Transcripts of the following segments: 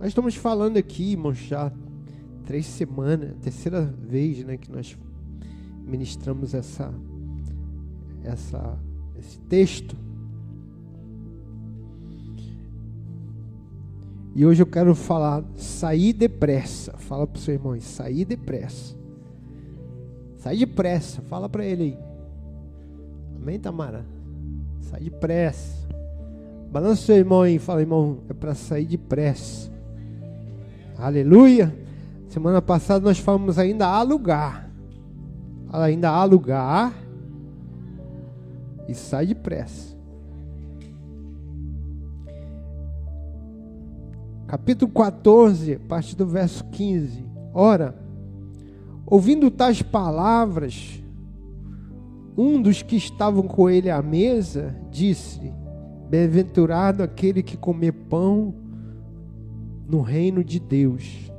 Nós estamos falando aqui, irmãos, já três semanas, terceira vez, né, que nós ministramos essa, essa, esse texto. E hoje eu quero falar, sair depressa. Fala para o seu irmão, sair depressa. Sai depressa, fala para ele aí. Amém, Tamara? Sai depressa. Balança seu irmão aí, fala, irmão, é para sair depressa. Aleluia. Semana passada nós falamos ainda alugar. Fala ainda alugar. E sai depressa. Capítulo 14, parte do verso 15. Ora, ouvindo tais palavras, um dos que estavam com ele à mesa disse: Bem-aventurado aquele que comer pão no reino de Deus.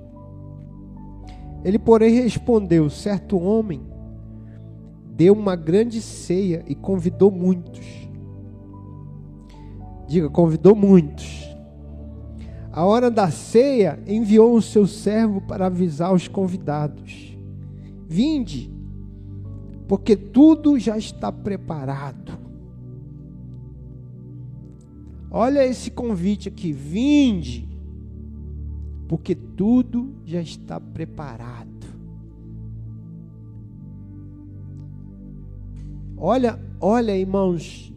Ele, porém, respondeu: Certo homem deu uma grande ceia e convidou muitos. Diga, convidou muitos. A hora da ceia, enviou o seu servo para avisar os convidados: Vinde, porque tudo já está preparado. Olha esse convite aqui: vinde, porque tudo já está preparado. Olha, olha, irmãos,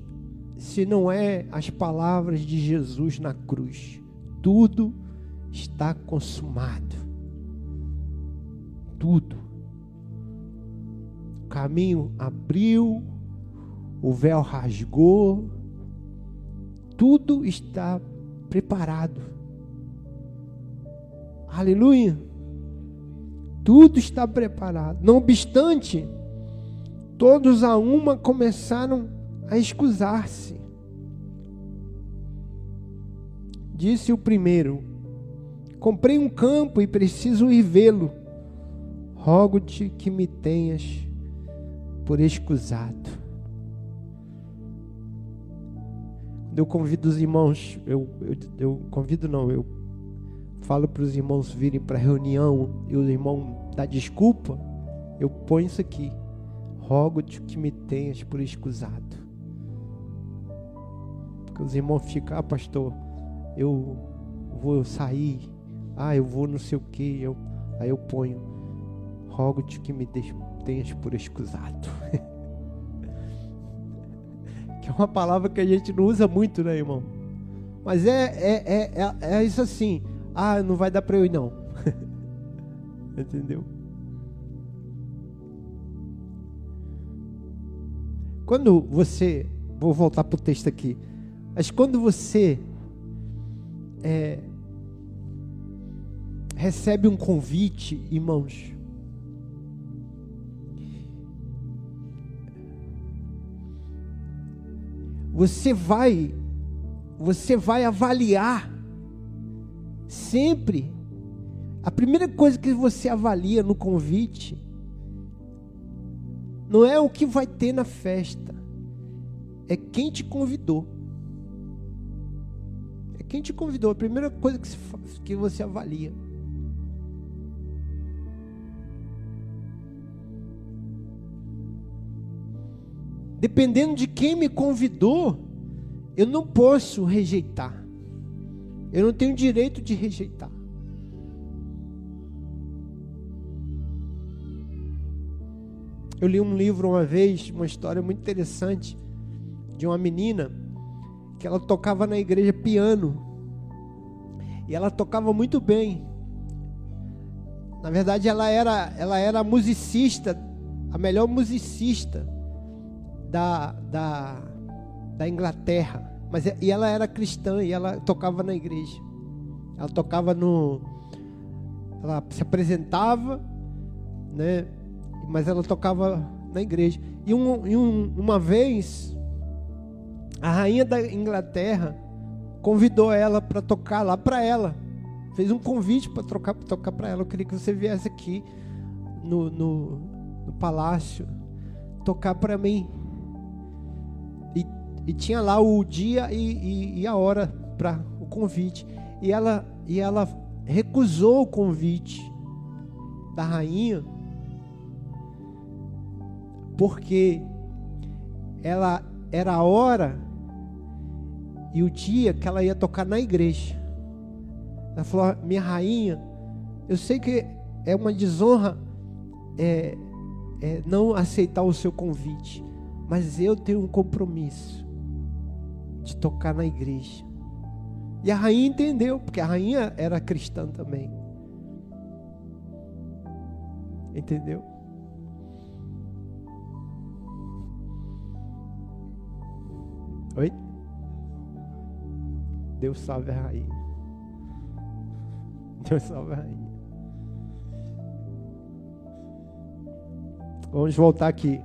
se não é as palavras de Jesus na cruz, tudo está consumado. Tudo. O caminho abriu, o véu rasgou, tudo está preparado. Aleluia. Tudo está preparado. Não obstante, todos a uma começaram a escusar-se. Disse o primeiro: Comprei um campo e preciso ir vê-lo. Rogo-te que me tenhas por escusado. Eu convido os irmãos, eu, eu, eu convido não, eu falo para os irmãos virem para a reunião e o irmão dá desculpa, eu ponho isso aqui. Rogo-te que me tenhas por escusado. Porque os irmãos ficam, ah, pastor, eu vou sair, ah, eu vou não sei o que, eu, aí eu ponho, rogo-te que me tenhas por escusado. que é uma palavra que a gente não usa muito, né, irmão? Mas é, é, é, é, é isso assim. Ah, não vai dar para eu ir não. Entendeu? Quando você, vou voltar para o texto aqui, mas quando você é, recebe um convite, irmãos, você vai, você vai avaliar Sempre. A primeira coisa que você avalia no convite não é o que vai ter na festa, é quem te convidou. É quem te convidou. A primeira coisa que, que você avalia. Dependendo de quem me convidou, eu não posso rejeitar. Eu não tenho direito de rejeitar. Eu li um livro uma vez, uma história muito interessante, de uma menina que ela tocava na igreja piano. E ela tocava muito bem. Na verdade, ela era, ela era musicista, a melhor musicista da, da, da Inglaterra. Mas e ela era cristã e ela tocava na igreja. Ela tocava no ela se apresentava, né? Mas ela tocava na igreja. E, um, e um, uma vez a rainha da Inglaterra convidou ela para tocar lá para ela. Fez um convite para tocar tocar para ela. Eu queria que você viesse aqui no, no, no palácio tocar para mim. E tinha lá o dia e, e, e a hora para o convite. E ela, e ela recusou o convite da rainha porque ela era a hora e o dia que ela ia tocar na igreja. Ela falou: Minha rainha, eu sei que é uma desonra é, é, não aceitar o seu convite, mas eu tenho um compromisso de tocar na igreja. E a rainha entendeu, porque a rainha era cristã também. Entendeu? Oi? Deus salve a rainha. Deus salve a rainha. Vamos voltar aqui.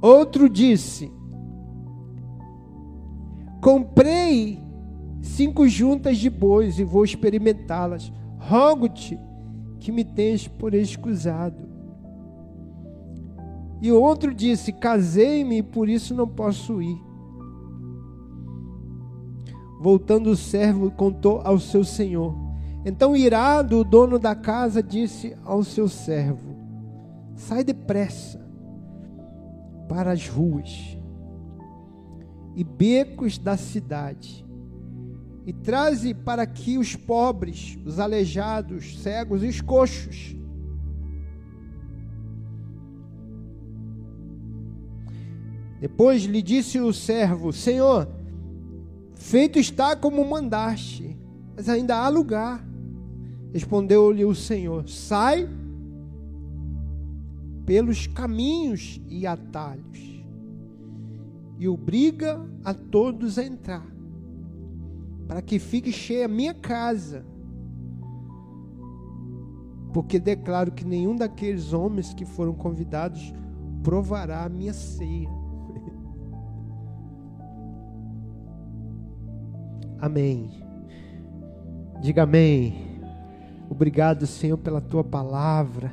Outro disse: Comprei cinco juntas de bois e vou experimentá-las. Rogo-te que me tens por escusado. E outro disse: Casei-me e por isso não posso ir. Voltando o servo, contou ao seu senhor. Então, irado, o dono da casa disse ao seu servo: Sai depressa para as ruas e becos da cidade e traze para aqui os pobres, os aleijados, cegos e os coxos Depois lhe disse o servo: Senhor, feito está como mandaste, mas ainda há lugar. Respondeu-lhe o Senhor: Sai pelos caminhos e atalhos, e obriga a todos a entrar, para que fique cheia a minha casa. Porque declaro que nenhum daqueles homens que foram convidados provará a minha ceia. Amém. Diga amém. Obrigado, Senhor, pela tua palavra.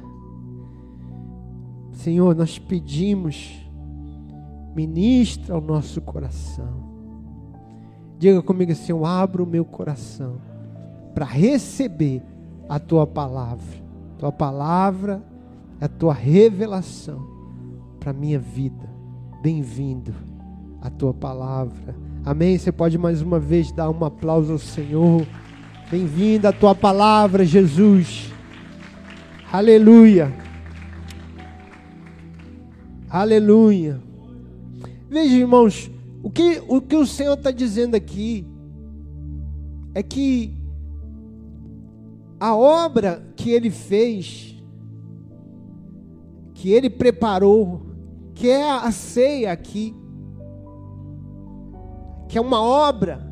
Senhor, nós pedimos, ministra o nosso coração. Diga comigo assim: eu abro o meu coração para receber a tua palavra. Tua palavra é a tua revelação para a minha vida. Bem-vindo a tua palavra Amém? Você pode mais uma vez dar um aplauso ao Senhor. Bem-vindo à tua palavra, Jesus. Aleluia. Aleluia. Veja, irmãos, o que o, que o Senhor está dizendo aqui é que a obra que ele fez, que ele preparou, que é a ceia aqui, que é uma obra.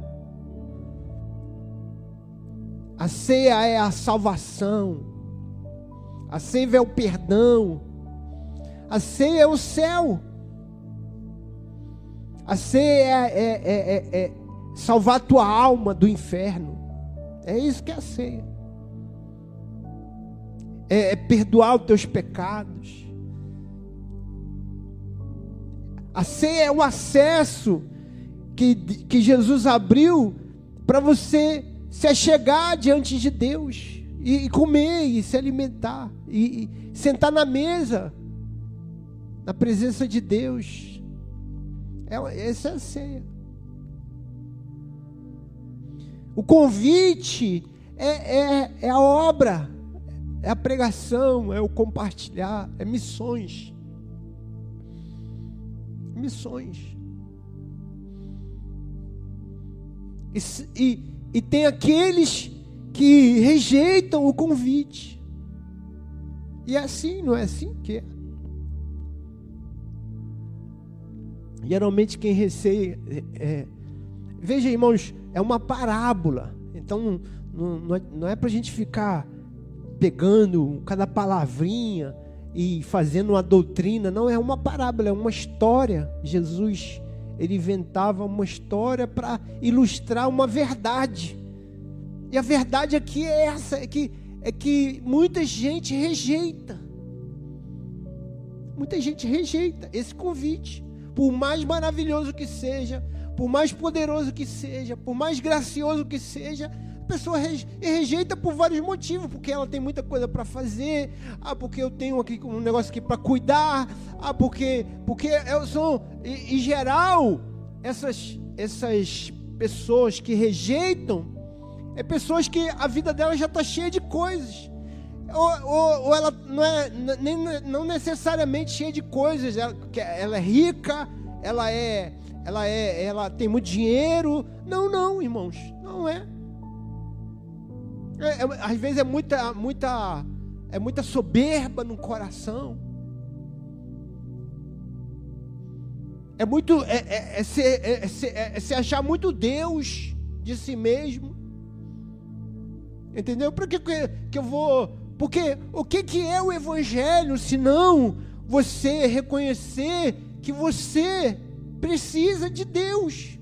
A ceia é a salvação, a ceia é o perdão, a ceia é o céu, a ceia é, é, é, é salvar a tua alma do inferno, é isso que é a ceia, é, é perdoar os teus pecados, a ceia é o acesso que, que Jesus abriu para você se achegar diante de Deus e, e comer e se alimentar e, e sentar na mesa na presença de Deus. É, essa é a ceia. O convite é, é, é a obra, é a pregação, é o compartilhar, é missões. Missões. E, e, e tem aqueles que rejeitam o convite. E é assim, não é assim que é. Geralmente quem receia. É, é, veja, irmãos, é uma parábola. Então não, não é, é para a gente ficar pegando cada palavrinha e fazendo uma doutrina. Não, é uma parábola, é uma história. Jesus ele inventava uma história para ilustrar uma verdade. E a verdade aqui é essa, é que, é que muita gente rejeita. Muita gente rejeita esse convite. Por mais maravilhoso que seja, por mais poderoso que seja, por mais gracioso que seja, A pessoa rejeita por vários motivos, porque ela tem muita coisa para fazer, ah, porque eu tenho aqui um negócio aqui para cuidar, ah, porque porque eu sou em geral essas essas pessoas que rejeitam é pessoas que a vida dela já está cheia de coisas. Ou, ou, ou, ela não é nem, não necessariamente cheia de coisas, ela, ela é rica, ela é, ela é, ela tem muito dinheiro. Não, não, irmãos, não é. é, é às vezes é muita, muita, é muita soberba no coração. É muito, é, é, é, se, é, é, é se achar muito Deus de si mesmo. Entendeu? Por que, que eu vou porque o que, que é o Evangelho se não você reconhecer que você precisa de Deus?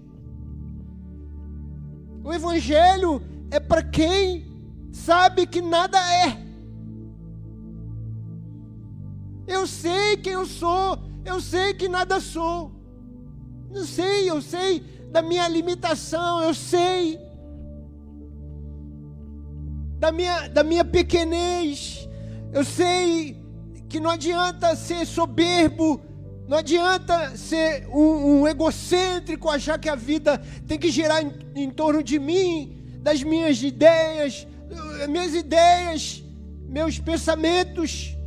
O Evangelho é para quem sabe que nada é. Eu sei quem eu sou, eu sei que nada sou. Eu sei, eu sei da minha limitação, eu sei da minha, da minha pequenez. Eu sei que não adianta ser soberbo, não adianta ser um, um egocêntrico, achar que a vida tem que girar em, em torno de mim, das minhas ideias, minhas ideias, meus pensamentos.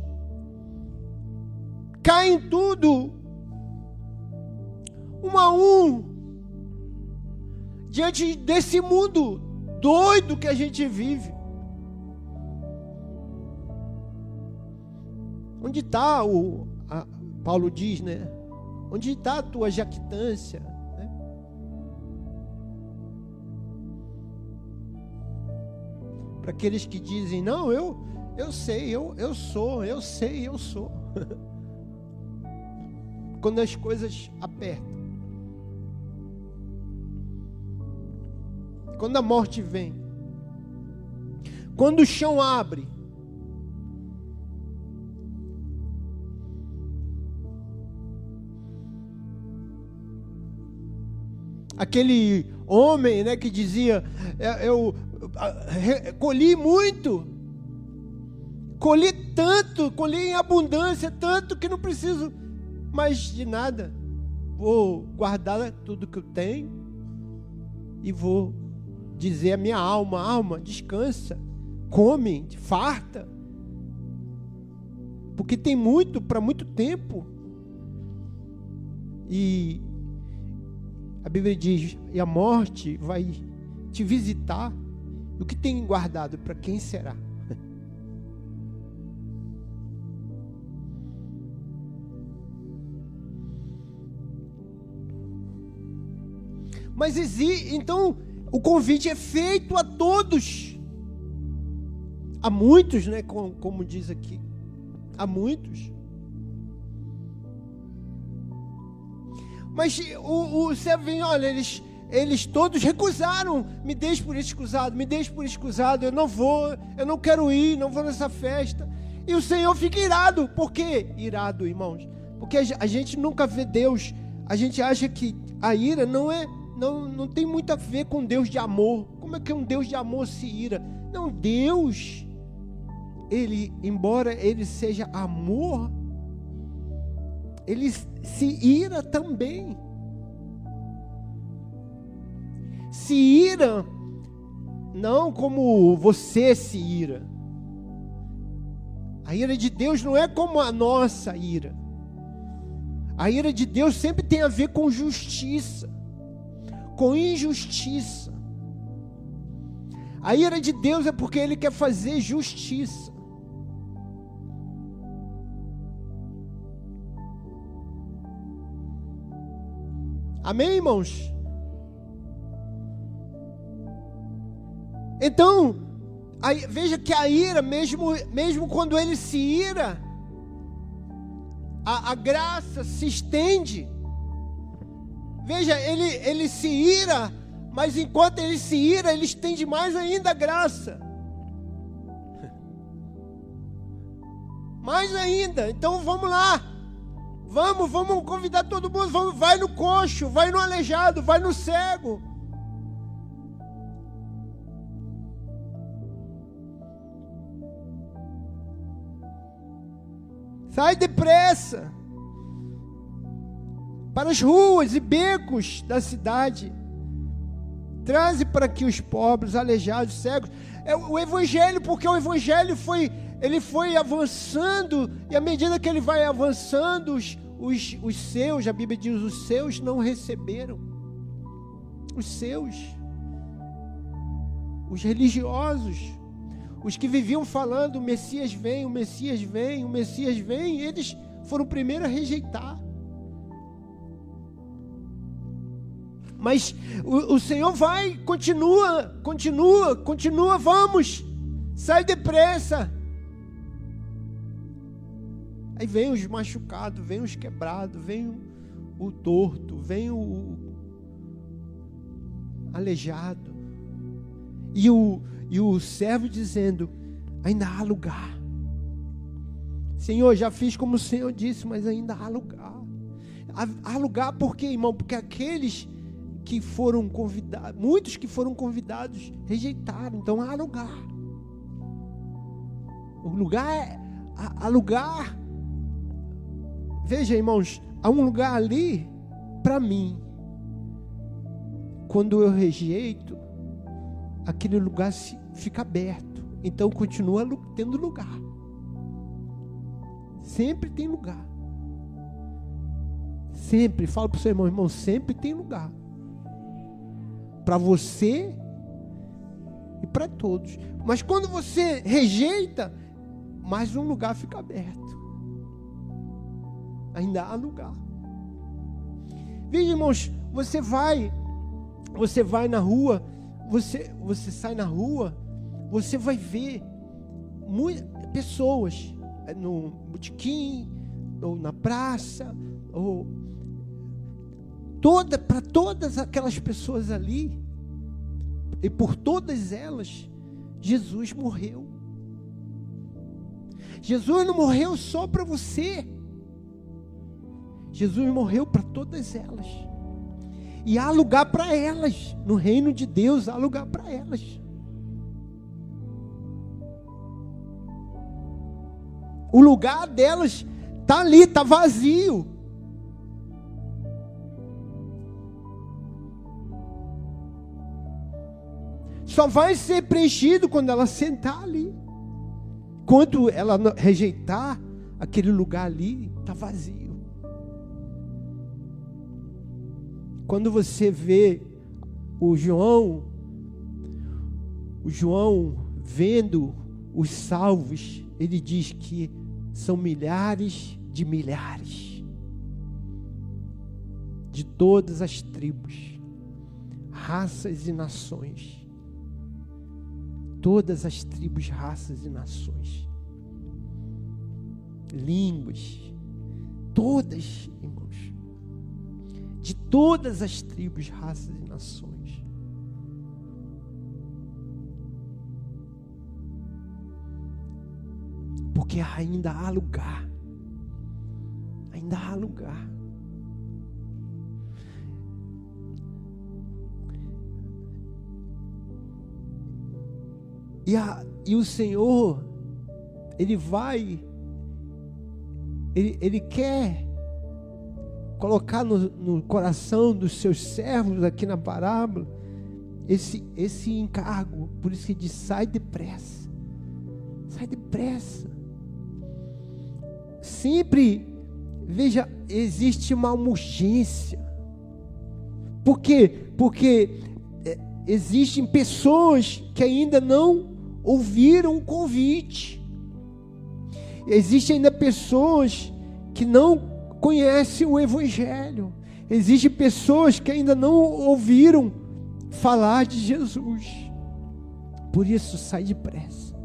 Caem tudo, um a um, diante desse mundo doido que a gente vive. Onde está o. A, Paulo diz, né? Onde está a tua jactância? Né? Para aqueles que dizem, não, eu, eu sei, eu, eu sou, eu sei, eu sou. Quando as coisas apertam. Quando a morte vem. Quando o chão abre. Aquele homem né, que dizia: é, Eu, colhi muito, colhi tanto, colhi em abundância, tanto que não preciso mais de nada. Vou guardar tudo que eu tenho e vou dizer à minha alma: alma, descansa, come, farta, porque tem muito para muito tempo. E a Bíblia diz: e a morte vai te visitar. O que tem guardado para quem será? Mas então o convite é feito a todos. A muitos, né, como, como diz aqui. A muitos. Mas o, o olha, eles, eles todos recusaram. Me deixe por excusado, me deixe por excusado. Eu não vou, eu não quero ir, não vou nessa festa. E o Senhor fica irado. Por quê? Irado, irmãos. Porque a gente nunca vê Deus. A gente acha que a ira não é, não, não tem muito a ver com Deus de amor. Como é que um Deus de amor se ira? Não, Deus, ele, embora ele seja amor, ele se ira também. Se ira, não como você se ira. A ira de Deus não é como a nossa ira. A ira de Deus sempre tem a ver com justiça, com injustiça. A ira de Deus é porque Ele quer fazer justiça. Amém, irmãos? Então, aí, veja que a ira, mesmo, mesmo quando ele se ira, a, a graça se estende. Veja, ele, ele se ira, mas enquanto ele se ira, ele estende mais ainda a graça. Mais ainda. Então vamos lá. Vamos, vamos convidar todo mundo. Vamos, vai no coxo, vai no aleijado, vai no cego. Sai depressa para as ruas e becos da cidade. Traze para aqui os pobres, aleijados, cegos. É o evangelho, porque o evangelho foi ele foi avançando, e à medida que ele vai avançando, os, os, os seus, a Bíblia diz, os seus não receberam. Os seus. Os religiosos. Os que viviam falando, o Messias vem, o Messias vem, o Messias vem, eles foram o primeiro a rejeitar. Mas o, o Senhor vai, continua, continua, continua, vamos, sai depressa. Aí vem os machucados, vem os quebrados, vem o, torto, vem o, aleijado. E o, e o servo dizendo: ainda há lugar. Senhor, já fiz como o Senhor disse, mas ainda há lugar. Há, há lugar por quê, irmão? Porque aqueles que foram convidados, muitos que foram convidados rejeitaram. Então há lugar. O lugar é, há lugar. Veja, irmãos, há um lugar ali para mim. Quando eu rejeito, aquele lugar fica aberto. Então continua tendo lugar. Sempre tem lugar. Sempre, fala para o seu irmão, irmão, sempre tem lugar para você e para todos. Mas quando você rejeita, mais um lugar fica aberto. Ainda há lugar. Veja, irmãos, você vai, você vai na rua, você, você sai na rua, você vai ver muitas pessoas é, no botequim, ou na praça, ou toda para todas aquelas pessoas ali e por todas elas Jesus morreu. Jesus não morreu só para você. Jesus morreu para todas elas. E há lugar para elas. No reino de Deus há lugar para elas. O lugar delas está ali, está vazio. só vai ser preenchido quando ela sentar ali. Quando ela rejeitar, aquele lugar ali está vazio. Quando você vê o João, o João vendo os salvos, ele diz que são milhares de milhares de todas as tribos, raças e nações. Todas as tribos, raças e nações, línguas, todas, de todas as tribos, raças e nações. Porque ainda há lugar, ainda há lugar. E, a, e o Senhor, Ele vai, Ele, ele quer colocar no, no coração dos seus servos aqui na parábola esse, esse encargo. Por isso que diz: sai depressa, sai depressa. Sempre, veja, existe uma urgência. Por quê? Porque é, existem pessoas que ainda não ouviram o convite. Existem ainda pessoas que não conhecem o Evangelho. Existem pessoas que ainda não ouviram falar de Jesus. Por isso, sai depressa.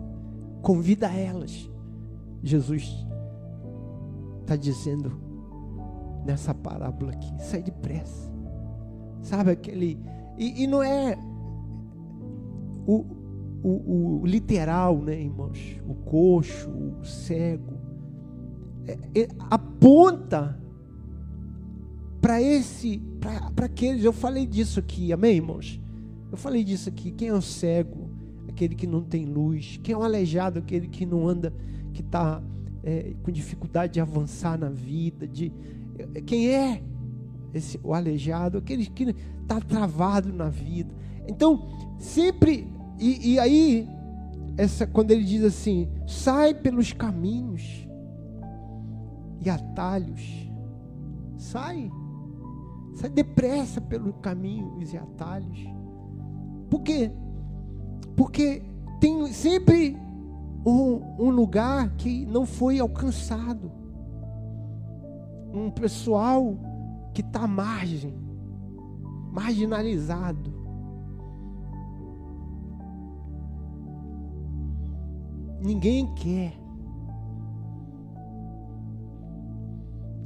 Convida elas. Jesus está dizendo nessa parábola aqui: sai depressa. Sabe aquele. E, e não é. O, o, o literal, né, irmãos? O coxo, o cego, é, é, aponta para esse, para aqueles. Eu falei disso aqui, amém, irmãos? Eu falei disso aqui. Quem é o cego? Aquele que não tem luz. Quem é o aleijado? Aquele que não anda, que está é, com dificuldade de avançar na vida, de é, quem é esse, o aleijado, aquele que está travado na vida. Então, sempre, e, e aí, essa, quando ele diz assim, sai pelos caminhos e atalhos, sai, sai depressa pelos caminhos e atalhos. Por quê? Porque tem sempre um, um lugar que não foi alcançado, um pessoal que está à margem, marginalizado. Ninguém quer.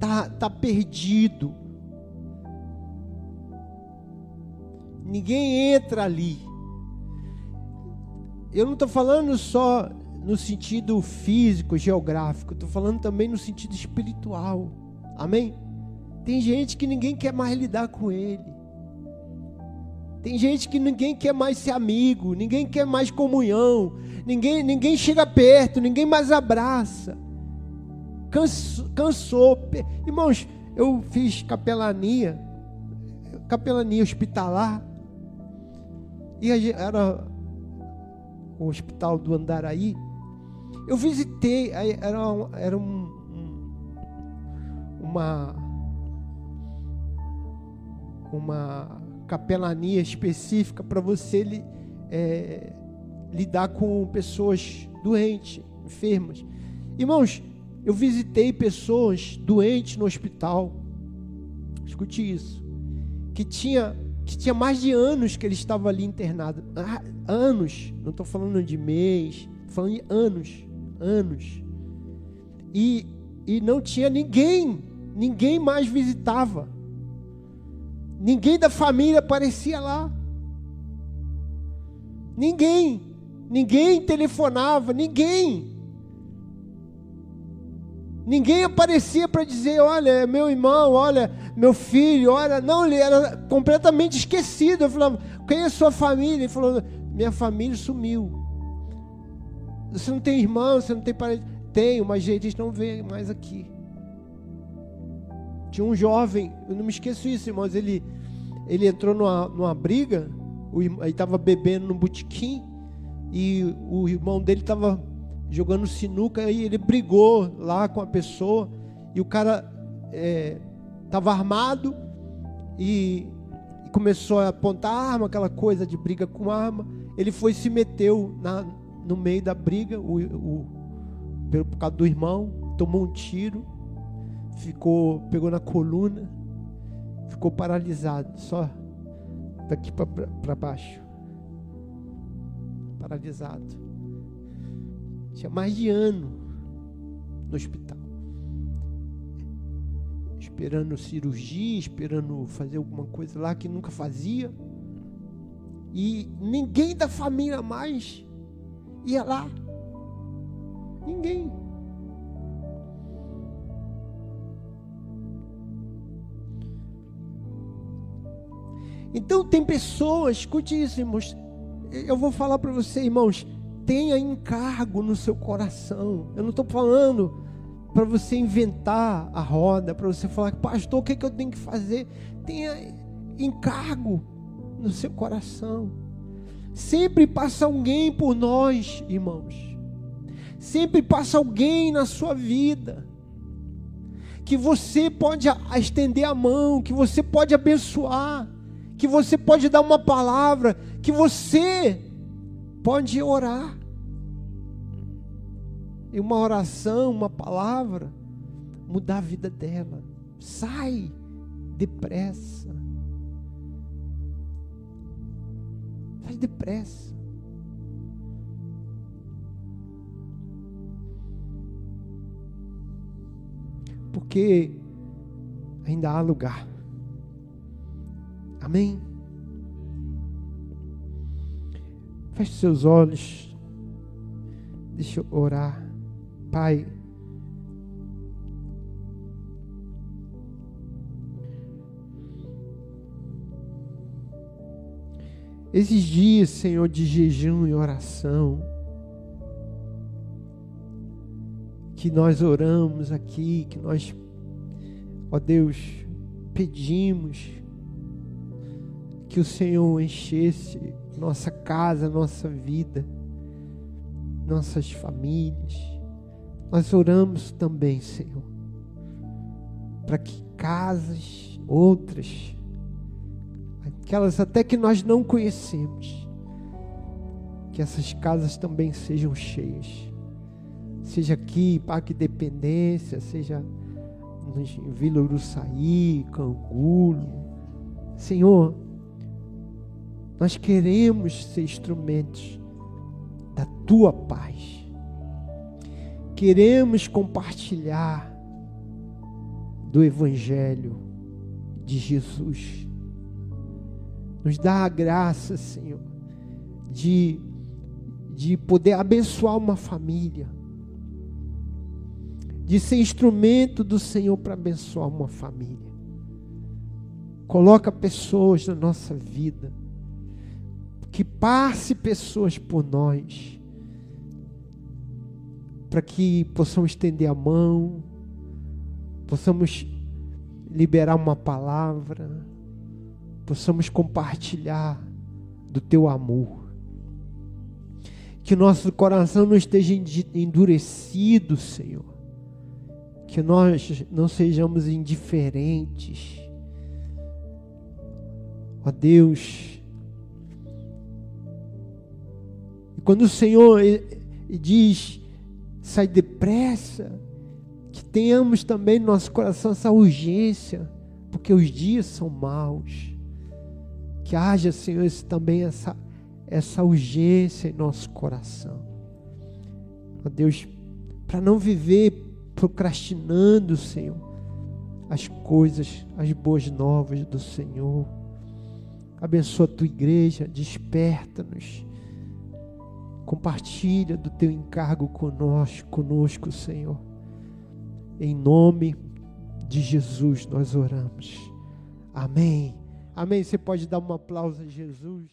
Tá, tá perdido. Ninguém entra ali. Eu não estou falando só no sentido físico, geográfico, estou falando também no sentido espiritual. Amém? Tem gente que ninguém quer mais lidar com ele. Tem gente que ninguém quer mais ser amigo, ninguém quer mais comunhão, ninguém, ninguém chega perto, ninguém mais abraça. Cansou. Irmãos, eu fiz capelania, capelania hospitalar, e era o hospital do Andaraí. Eu visitei, era, era um, uma uma capelania específica para você é, lidar com pessoas doentes, enfermas. Irmãos, eu visitei pessoas doentes no hospital. Escute isso. Que tinha, que tinha mais de anos que ele estava ali internado. Ah, anos. Não estou falando de mês. Falando de anos. Anos. E, e não tinha ninguém. Ninguém mais visitava. Ninguém da família aparecia lá. Ninguém. Ninguém telefonava, ninguém. Ninguém aparecia para dizer: olha, é meu irmão, olha, meu filho, olha. Não, ele era completamente esquecido. Eu falava: quem é sua família? Ele falou: minha família sumiu. Você não tem irmão, você não tem parente? Tenho, mas eles não vêm mais aqui. Tinha um jovem, eu não me esqueço isso, irmãos. Ele, ele entrou numa, numa briga, ele estava bebendo no botequim, e o irmão dele estava jogando sinuca, e ele brigou lá com a pessoa, e o cara estava é, armado, e, e, começou a apontar arma, aquela coisa de briga com arma. Ele foi e se meteu na, no meio da briga, o, o, por causa do irmão, tomou um tiro ficou, pegou na coluna, ficou paralisado, só daqui para baixo. Paralisado. Tinha mais de ano no hospital. Esperando cirurgia, esperando fazer alguma coisa lá que nunca fazia. E ninguém da família mais ia lá. Ninguém. Então tem pessoas, escute isso, irmãos. Eu vou falar para você, irmãos, tenha encargo no seu coração. Eu não estou falando para você inventar a roda, para você falar, pastor, o que, é que eu tenho que fazer? Tenha encargo no seu coração. Sempre passa alguém por nós, irmãos. Sempre passa alguém na sua vida que você pode estender a mão, que você pode abençoar que você pode dar uma palavra, que você pode orar. E uma oração, uma palavra, mudar a vida dela. Sai depressa. Sai depressa. Porque ainda há lugar. Amém? Feche seus olhos. Deixa eu orar. Pai. Esses dias, Senhor, de jejum e oração, que nós oramos aqui, que nós, ó Deus, pedimos que o Senhor enchesse nossa casa, nossa vida, nossas famílias. Nós oramos também, Senhor, para que casas, outras, aquelas até que nós não conhecemos, que essas casas também sejam cheias. Seja aqui, Parque Dependência, seja em Vila Uruçaí, Cangulo. Senhor, nós queremos ser instrumentos da tua paz. Queremos compartilhar do Evangelho de Jesus. Nos dá a graça, Senhor, de, de poder abençoar uma família, de ser instrumento do Senhor para abençoar uma família. Coloca pessoas na nossa vida que passe pessoas por nós, para que possamos estender a mão, possamos liberar uma palavra, possamos compartilhar do teu amor. Que nosso coração não esteja endurecido, Senhor. Que nós não sejamos indiferentes. Ó Deus, Quando o Senhor diz, sai depressa, que tenhamos também no nosso coração essa urgência, porque os dias são maus. Que haja, Senhor, também essa, essa urgência em nosso coração. Ó Deus, para não viver procrastinando, Senhor, as coisas, as boas novas do Senhor. Abençoa a tua igreja, desperta-nos Compartilha do teu encargo conosco, conosco, Senhor. Em nome de Jesus nós oramos. Amém. Amém. Você pode dar um aplauso a Jesus.